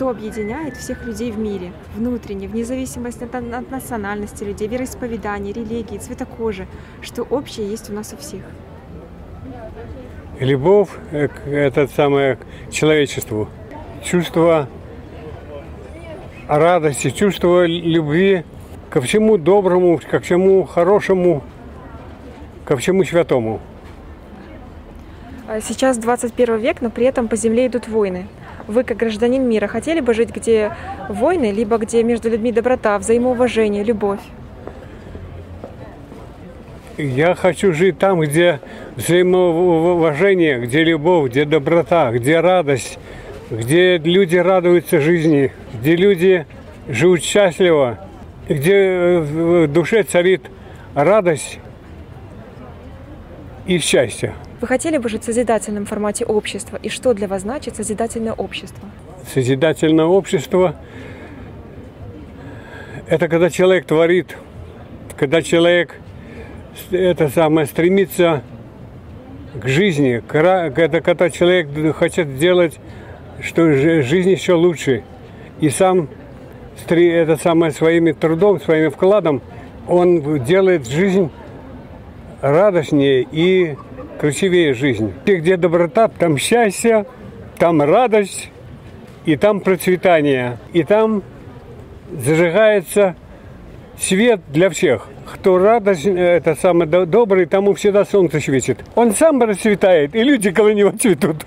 что объединяет всех людей в мире, внутренне, вне зависимости от, от национальности людей, вероисповедания, религии, цвета кожи, что общее есть у нас у всех. Любовь к это самое к человечеству. Чувство радости, чувство любви ко всему доброму, ко всему хорошему, ко всему святому. Сейчас 21 век, но при этом по земле идут войны. Вы, как гражданин мира, хотели бы жить, где войны, либо где между людьми доброта, взаимоуважение, любовь? Я хочу жить там, где взаимоуважение, где любовь, где доброта, где радость, где люди радуются жизни, где люди живут счастливо, где в душе царит радость и счастье. Вы хотели бы жить в созидательном формате общества? И что для вас значит созидательное общество? Созидательное общество – это когда человек творит, когда человек это самое стремится к жизни, это когда человек хочет сделать, что жизнь еще лучше, и сам это самое своими трудом, своим вкладом он делает жизнь радостнее и красивее жизнь. И где доброта, там счастье, там радость, и там процветание, и там зажигается свет для всех. Кто радость, это самый добрый, тому всегда солнце светит. Он сам расцветает, и люди около него цветут.